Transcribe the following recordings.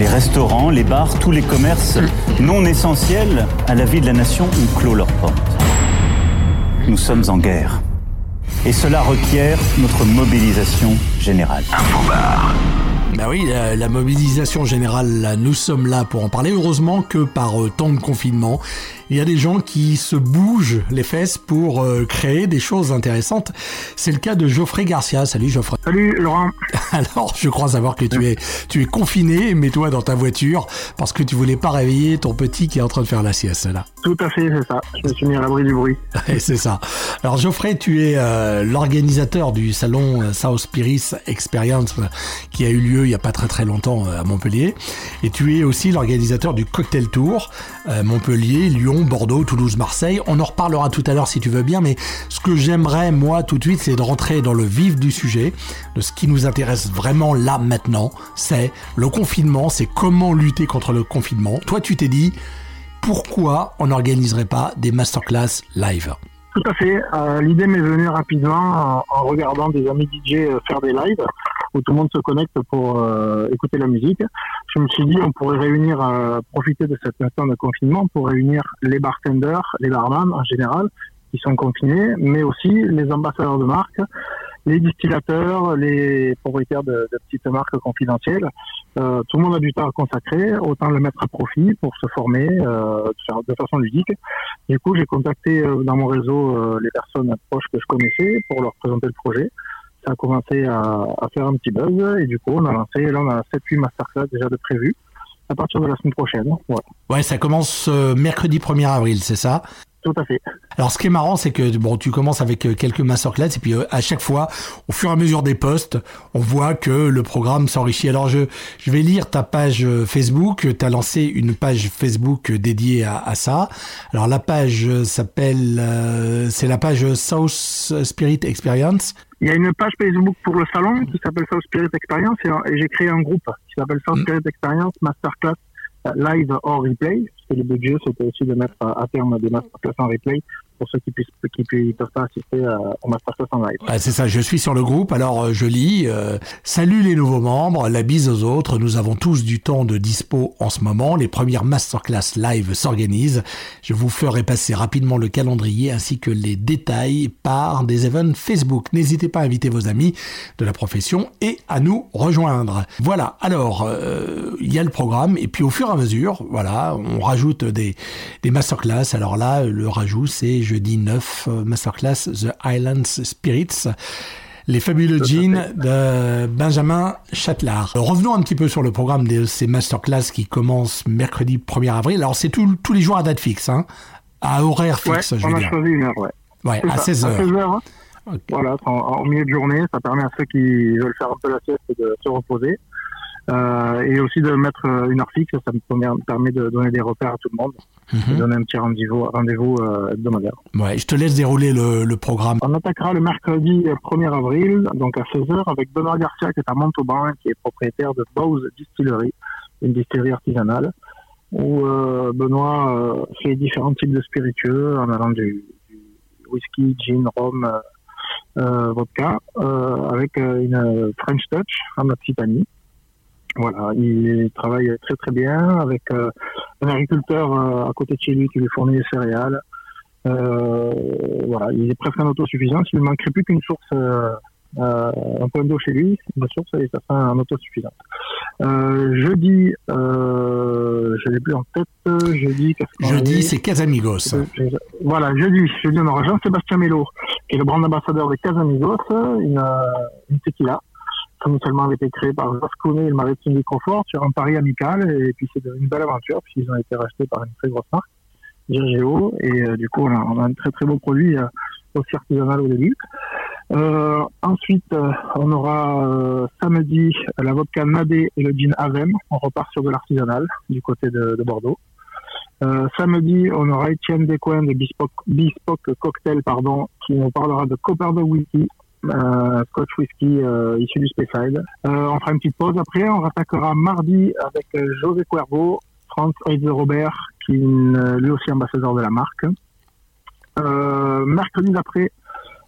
Les restaurants, les bars, tous les commerces non essentiels à la vie de la nation ont clos leurs portes. Nous sommes en guerre. Et cela requiert notre mobilisation générale. Ben oui, la, la mobilisation générale, là, nous sommes là pour en parler. Heureusement que par euh, temps de confinement, il y a des gens qui se bougent les fesses pour euh, créer des choses intéressantes. C'est le cas de Geoffrey Garcia. Salut Geoffrey. Salut Laurent. Alors, je crois savoir que tu es, tu es confiné, mais toi dans ta voiture, parce que tu voulais pas réveiller ton petit qui est en train de faire la sieste là. Tout à fait, c'est ça. Je me suis mis à l'abri du bruit. C'est ça. Alors Geoffrey, tu es euh, l'organisateur du salon South Spirits Experience qui a eu lieu il y a pas très très longtemps euh, à Montpellier. Et tu es aussi l'organisateur du Cocktail Tour euh, Montpellier, Lyon, Bordeaux, Toulouse, Marseille. On en reparlera tout à l'heure si tu veux bien, mais ce que j'aimerais moi tout de suite, c'est de rentrer dans le vif du sujet, de ce qui nous intéresse vraiment là maintenant, c'est le confinement, c'est comment lutter contre le confinement. Toi, tu t'es dit pourquoi on n'organiserait pas des masterclass live? Tout à fait. Euh, L'idée m'est venue rapidement en, en regardant des amis DJ faire des lives où tout le monde se connecte pour euh, écouter la musique. Je me suis dit on pourrait réunir, euh, profiter de cette instant de confinement pour réunir les bartenders, les barman en général qui sont confinés, mais aussi les ambassadeurs de marque, les distillateurs, les propriétaires de, petites marques confidentielles. Euh, tout le monde a du temps à consacrer, autant le mettre à profit pour se former de, façon ludique. Du coup, j'ai contacté dans mon réseau les personnes proches que je connaissais pour leur présenter le projet. Ça a commencé à, faire un petit buzz et du coup, on a lancé, là, on a 7-8 masterclass déjà de prévus à partir de la semaine prochaine. Ouais, ça commence euh, mercredi 1er avril, c'est ça? Tout à fait. Alors, ce qui est marrant, c'est que bon, tu commences avec euh, quelques masterclass et puis euh, à chaque fois, au fur et à mesure des posts, on voit que le programme s'enrichit. Alors, je, je vais lire ta page euh, Facebook. Tu as lancé une page Facebook dédiée à, à ça. Alors, la page euh, s'appelle, euh, c'est la page South Spirit Experience. Il y a une page Facebook pour le salon qui s'appelle South Spirit Experience et, et j'ai créé un groupe qui s'appelle South Mm. Spirit Experience Masterclass euh, Live or Replay. Parce que le budget, c'était aussi de mettre à, à terme des masterclass en replay pour ceux qui puissent qui ne peuvent pas assister à, au masterclass en live. C'est ça, je suis sur le groupe, alors euh, je lis euh, Salut les nouveaux membres, la bise aux autres, nous avons tous du temps de dispo en ce moment, les premières masterclass live s'organisent. Je vous ferai passer rapidement le calendrier ainsi que les détails par des events Facebook. N'hésitez pas à inviter vos amis de la profession et à nous rejoindre. Voilà, alors euh, il y a le programme et puis au fur et à mesure, voilà, on rajoute des, des masterclass. Alors là, le rajout c'est jeudi 9, euh, masterclass The Islands Spirits. Les fabuleux jeans de Benjamin Châtelard. Revenons un petit peu sur le programme de ces masterclass qui commencent mercredi 1er avril. Alors c'est tous les jours à date fixe, hein, à horaire Ouais, fixe, je on veux a dire. choisi une heure, ouais. Ouais, à ça, 16 À heures. 16 heures. hein. Voilà, en, en milieu de journée, ça permet à ceux qui veulent faire un peu la sieste de se reposer. Euh, et aussi de mettre euh, une heure fixe, ça me permet- de donner des repères à tout le monde, de Mhm. donner un petit rendez-vous rendez-vous euh, hebdomadaire. Ouais, je te laisse dérouler le, le programme. On attaquera le mercredi euh, 1er avril, donc à 16h, avec Benoît Garcia, qui est à Montauban, qui est propriétaire de Bowes Distillery, une distillerie artisanale, où euh, Benoît euh, fait différents types de spiritueux, en allant du, du whisky, gin, rhum, euh, euh, vodka, euh, avec euh, une French touch en Occitanie. Voilà, il travaille très très bien avec euh, un agriculteur euh, à côté de chez lui qui lui fournit des céréales. Euh, voilà, il est presque en autosuffisance. Il ne manquerait plus qu'une source, euh, euh, un point d'eau chez lui, une source et ça sera en autosuffisance. Euh, jeudi, euh, je l'ai plus en tête. Jeudi, Jeudi, est c'est Casamigos. Voilà, jeudi, jeudi, on aura Jean-Sébastien Mello, qui est le brand ambassadeur de Casamigos, une, une tequila, qui initialement avait été créée par Vascone et le Maritime Microfort sur un pari amical, et puis c'est une belle aventure, puisqu'ils ont été rachetés par une très grosse marque, Dirgeo, et euh, du coup, on a, on a un très très beau produit, euh, aussi artisanal au début. Euh, ensuite, euh, on aura euh, samedi la vodka Nadé et le gin Avem. On repart sur de l'artisanal du côté de, de Bordeaux. Euh, samedi, on aura Étienne Descoings de Bespoke, Bespoke Cocktail, pardon, qui nous parlera de Copper de Whisky, euh, Scotch Whisky euh, issu du Speyside. Euh, on fera une petite pause après. On rattaquera mardi avec euh, José Cuervo, Franz Heide Robert, qui est une- lui aussi ambassadeur de la marque. Euh, mercredi d'après,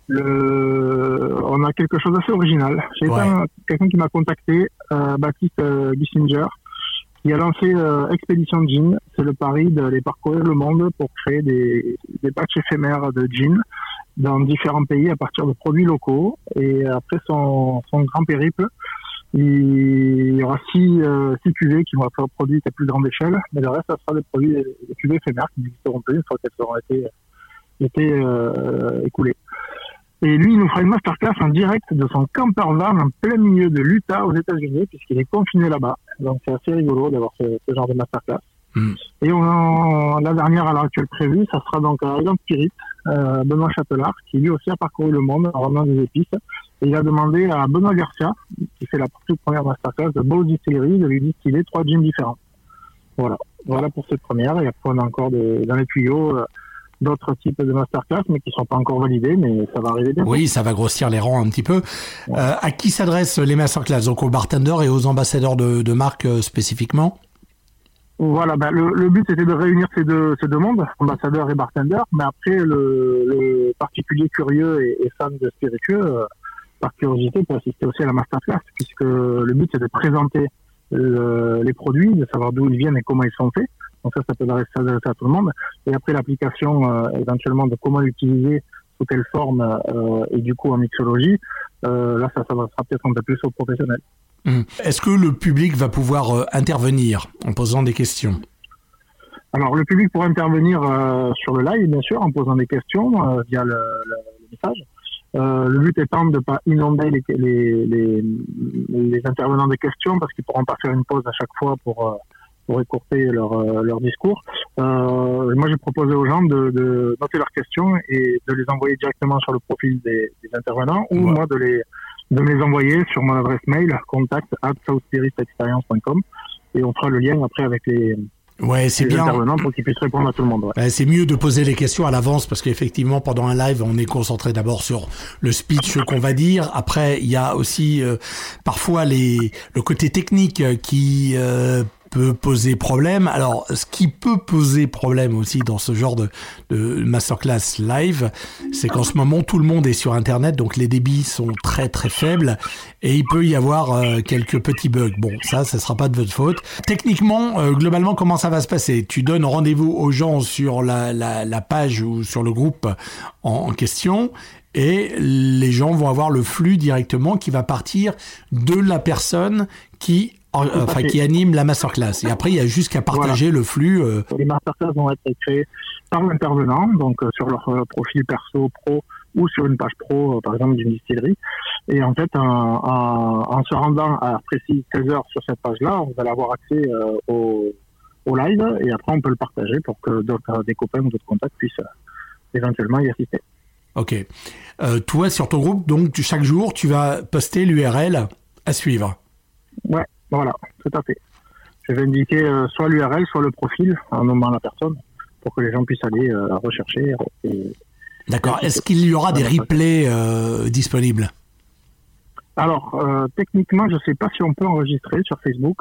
le... on a quelque chose d'assez original. J'ai Ouais. un- quelqu'un qui m'a contacté, euh, Baptiste euh, Gissinger, qui a lancé euh, Expédition Jean. C'est le pari d'aller parcourir le monde pour créer des, des batchs éphémères de jeans dans différents pays à partir de produits locaux. Et après son, son grand périple, il y aura six, euh, six cuvées qui vont être produites à plus grande échelle, mais le reste, ça sera des produits, des cuvées éphémères qui n'existeront plus une fois qu'elles auront été, euh, écoulées. Et lui, il nous fera une masterclass en direct de son camper van en plein milieu de l'Utah aux États-Unis, puisqu'il est confiné là-bas. Donc c'est assez rigolo d'avoir ce, genre de masterclass. Et on, la dernière à l'heure actuelle prévue, ça sera donc à Island Spirit, euh, Benoît Châtelard, qui lui aussi a parcouru le monde en ramenant des épices. Et il a demandé à Benoît Garcia, qui fait la toute première masterclass de Bow Distillery, de lui distiller trois jeans différents. Voilà. Voilà pour cette première. Et après, on a encore dans les tuyaux euh, d'autres types de masterclass, mais qui ne sont pas encore validés, mais ça va arriver bientôt. Oui, ça va grossir les rangs un petit peu. Euh, à qui s'adressent les masterclass? Donc aux bartenders et aux ambassadeurs de, de marque euh, spécifiquement? Voilà, ben le, but c'était de réunir ces deux, mondes, ambassadeurs et bartenders, mais après le, le particulier curieux et, et, fan de spiritueux, euh, par curiosité, peut assister aussi à la masterclass, puisque le but c'est de présenter le, les produits, de savoir d'où ils viennent et comment ils sont faits. Donc ça, ça peut s'adresser à tout le monde. Et après l'application, euh, éventuellement, de comment l'utiliser, sous quelle forme, euh, et du coup en mixologie, là, ça, ça sera peut-être un peu plus aux professionnels. Mmh. Est-ce que le public va pouvoir euh, intervenir en posant des questions? Alors, le public pourra intervenir euh, sur le live, bien sûr, en posant des questions euh, via le, le, le message. le but étant de ne pas inonder les, les, les, les, intervenants des questions parce qu'ils ne pourront pas faire une pause à chaque fois pour pour écourter leur, leur discours. Moi, j'ai proposé aux gens de, de, noter leurs questions et de les envoyer directement sur le profil des, des intervenants ou ouais. moi de les, de me les envoyer sur mon adresse mail contact at et on fera le lien après avec les, Ouais, c'est bien. Intervenants pour qu'ils puissent répondre à tout le monde. Ouais, c'est mieux de poser les questions à l'avance parce qu'effectivement, pendant un live, on est concentré d'abord sur le speech qu'on va dire. Après, il y a aussi euh, parfois les le côté technique qui euh, peut poser problème. Alors, ce qui peut poser problème aussi dans ce genre de, de masterclass live, c'est qu'en ce moment, tout le monde est sur Internet, donc les débits sont très très faibles et il peut y avoir euh, quelques petits bugs. Bon, ça, ça sera pas de votre faute. Techniquement, euh, globalement, comment ça va se passer? Tu donnes rendez-vous aux gens sur la, la, la, page ou sur le groupe en, en question et les gens vont avoir le flux directement qui va partir de la personne qui enfin qui anime la masterclass. Et après, il y a juste qu'à partager voilà. le flux. Euh... Les masterclass vont être créées par l'intervenant, donc euh, sur leur euh, profil perso pro ou sur une page pro, par exemple d'une distillerie. Et en fait, en, en, en se rendant à précis 16 heures sur cette page-là, on va avoir accès au, au, live et après on peut le partager pour que d'autres des copains ou d'autres contacts puissent éventuellement y assister. Ok. toi, sur ton groupe, donc chaque jour, tu vas poster l'URL à suivre. Ouais. Voilà, tout à fait. Je vais indiquer euh, soit l'URL, soit le profil en nommant la personne pour que les gens puissent aller euh, rechercher. Et... D'accord. Est-ce qu'il y aura des replays euh, disponibles? Alors, euh, techniquement, je ne sais pas si on peut enregistrer sur Facebook.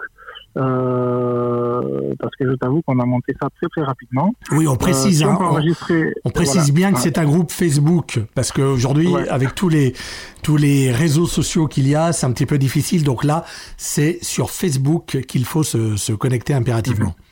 Euh, parce que je t'avoue qu'on a monté ça très très rapidement. Oui, on précise. Euh, hein, on, on, on, précise voilà. bien que ouais. c'est un groupe Facebook parce qu'aujourd'hui, ouais. avec tous les tous les réseaux sociaux qu'il y a, c'est un petit peu difficile. Donc là, c'est sur Facebook qu'il faut se, se, connecter impérativement. Mm -hmm.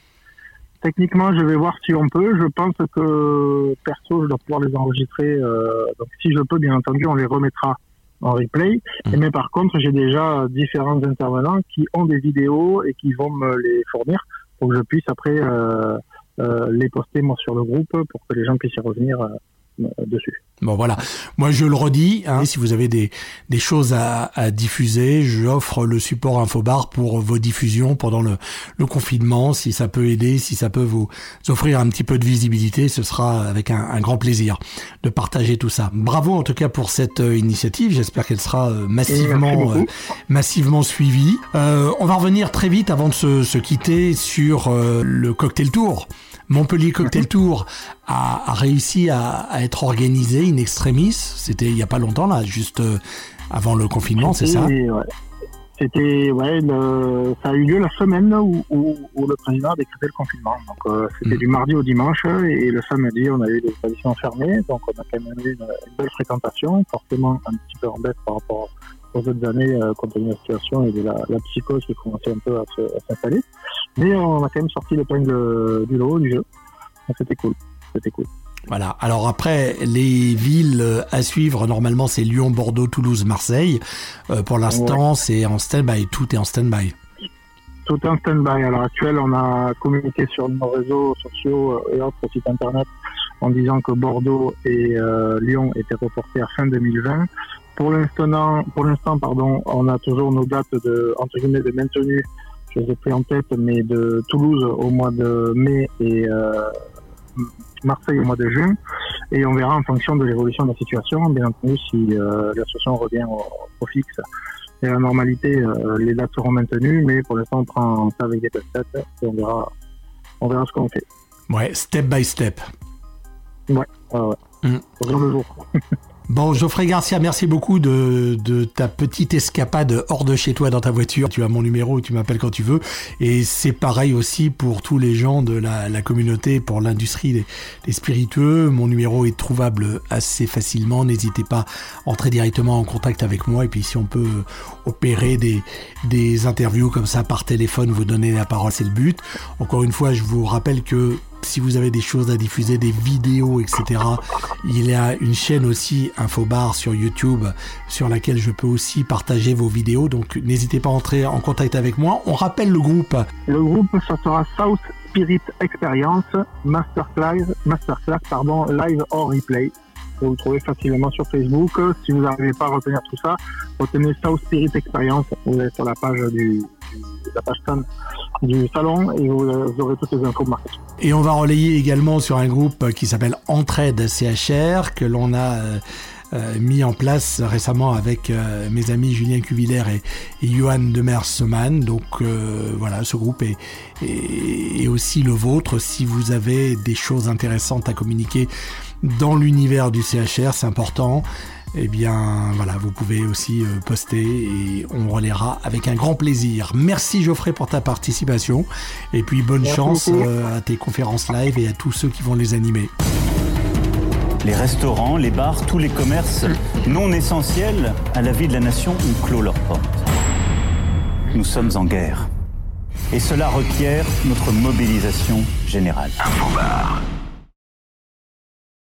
Techniquement, je vais voir si on peut. Je pense que perso, je dois pouvoir les enregistrer. Euh, donc, si je peux, bien entendu, on les remettra en replay. Mmh. Mais par contre, j'ai déjà différents intervenants qui ont des vidéos et qui vont me les fournir pour que je puisse après euh, euh, les poster moi sur le groupe pour que les gens puissent y revenir euh, dessus. Bon voilà, moi je le redis, hein, si vous avez des, des choses à, à diffuser, j'offre le support Infobar pour vos diffusions pendant le, le confinement, si ça peut aider, si ça peut vous offrir un petit peu de visibilité, ce sera avec un, un grand plaisir de partager tout ça. Bravo en tout cas pour cette euh, initiative, j'espère qu'elle sera euh, massivement, euh, massivement suivie. Euh, on va revenir très vite avant de se, se quitter sur euh, le cocktail tour. Montpellier Cocktail Tour a, a réussi à, à, être organisé in extremis. C'était il n'y a pas longtemps, là, juste euh, avant le confinement, c'est ça? Ouais. C'était, ouais, le, ça a eu lieu la semaine où, où, où le président a décrété le confinement. Donc, euh, c'était mmh. du mardi au dimanche et le samedi, on a eu des établissements fermés. Donc, on a quand même eu une, une belle fréquentation, forcément un petit peu en baisse par rapport aux autres années euh, compte tenu de la situation et de la, la psychose qui commençait un peu à s'installer. Mais on a quand même sorti l'épingle du lot du jeu. C'était cool. C'était cool. Voilà. Alors après, les villes à suivre, normalement, c'est Lyon, Bordeaux, Toulouse, Marseille. Euh, pour l'instant, c'est en stand-by. Tout est en stand-by. Tout est en stand-by. À l'heure actuelle, on a communiqué sur nos réseaux sociaux et autres sites internet en disant que Bordeaux et euh, Lyon étaient reportés à fin 2020. Pour l'instant, pour l'instant, pardon, on a toujours nos dates de entre guillemets de maintenues. Je les ai pris en tête, mais de Toulouse au mois de mai et euh, Marseille au mois de juin. Et on verra en fonction de l'évolution de la situation, bien entendu, si euh, la situation revient au, fixe et à la normalité, euh, les dates seront maintenues, mais pour l'instant, on prend ça avec des têtes et on verra, on verra ce qu'on fait. Ouais, step by step. Ouais, ouais, ouais. Mmh. Au jour le jour. Bon, Geoffrey Garcia, merci beaucoup de, ta petite escapade hors de chez toi dans ta voiture. Tu as mon numéro, tu m'appelles quand tu veux. Et c'est pareil aussi pour tous les gens de la, communauté, pour l'industrie des, des, spiritueux. Mon numéro est trouvable assez facilement. N'hésitez pas à entrer directement en contact avec moi. Et puis si on peut opérer des, des interviews comme ça par téléphone, vous donner la parole, c'est le but. Encore une fois, je vous rappelle que si vous avez des choses à diffuser, des vidéos, etc. Il y a une chaîne aussi, Infobar, sur YouTube, sur laquelle je peux aussi partager vos vidéos. Donc n'hésitez pas à entrer en contact avec moi. On rappelle le groupe. Le groupe, ça sera South Spirit Experience Masterclass, Masterclass pardon, Live or Replay. Vous le trouvez facilement sur Facebook. Si vous n'arrivez pas à retenir tout ça, retenez South Spirit Experience. Vous êtes sur la page du, la du salon et vous, aurez toutes les infos. Et on va relayer également sur un groupe qui s'appelle Entraide CHR que l'on a euh, euh, mis en place récemment avec euh, mes amis Julien Cuvillère et, et Johan Demers-Seman. Donc voilà, ce groupe est, est, aussi le vôtre. Si vous avez des choses intéressantes à communiquer dans l'univers du CHR, c'est important eh bien voilà, vous pouvez aussi euh, poster et on relaiera avec un grand plaisir. Merci Geoffrey pour ta participation et puis bonne chance euh, à tes conférences live et à tous ceux qui vont les animer. Les restaurants, les bars, tous les commerces non essentiels à la vie de la nation ont clos leurs portes. Nous sommes en guerre. Et cela requiert notre mobilisation générale. Infobar.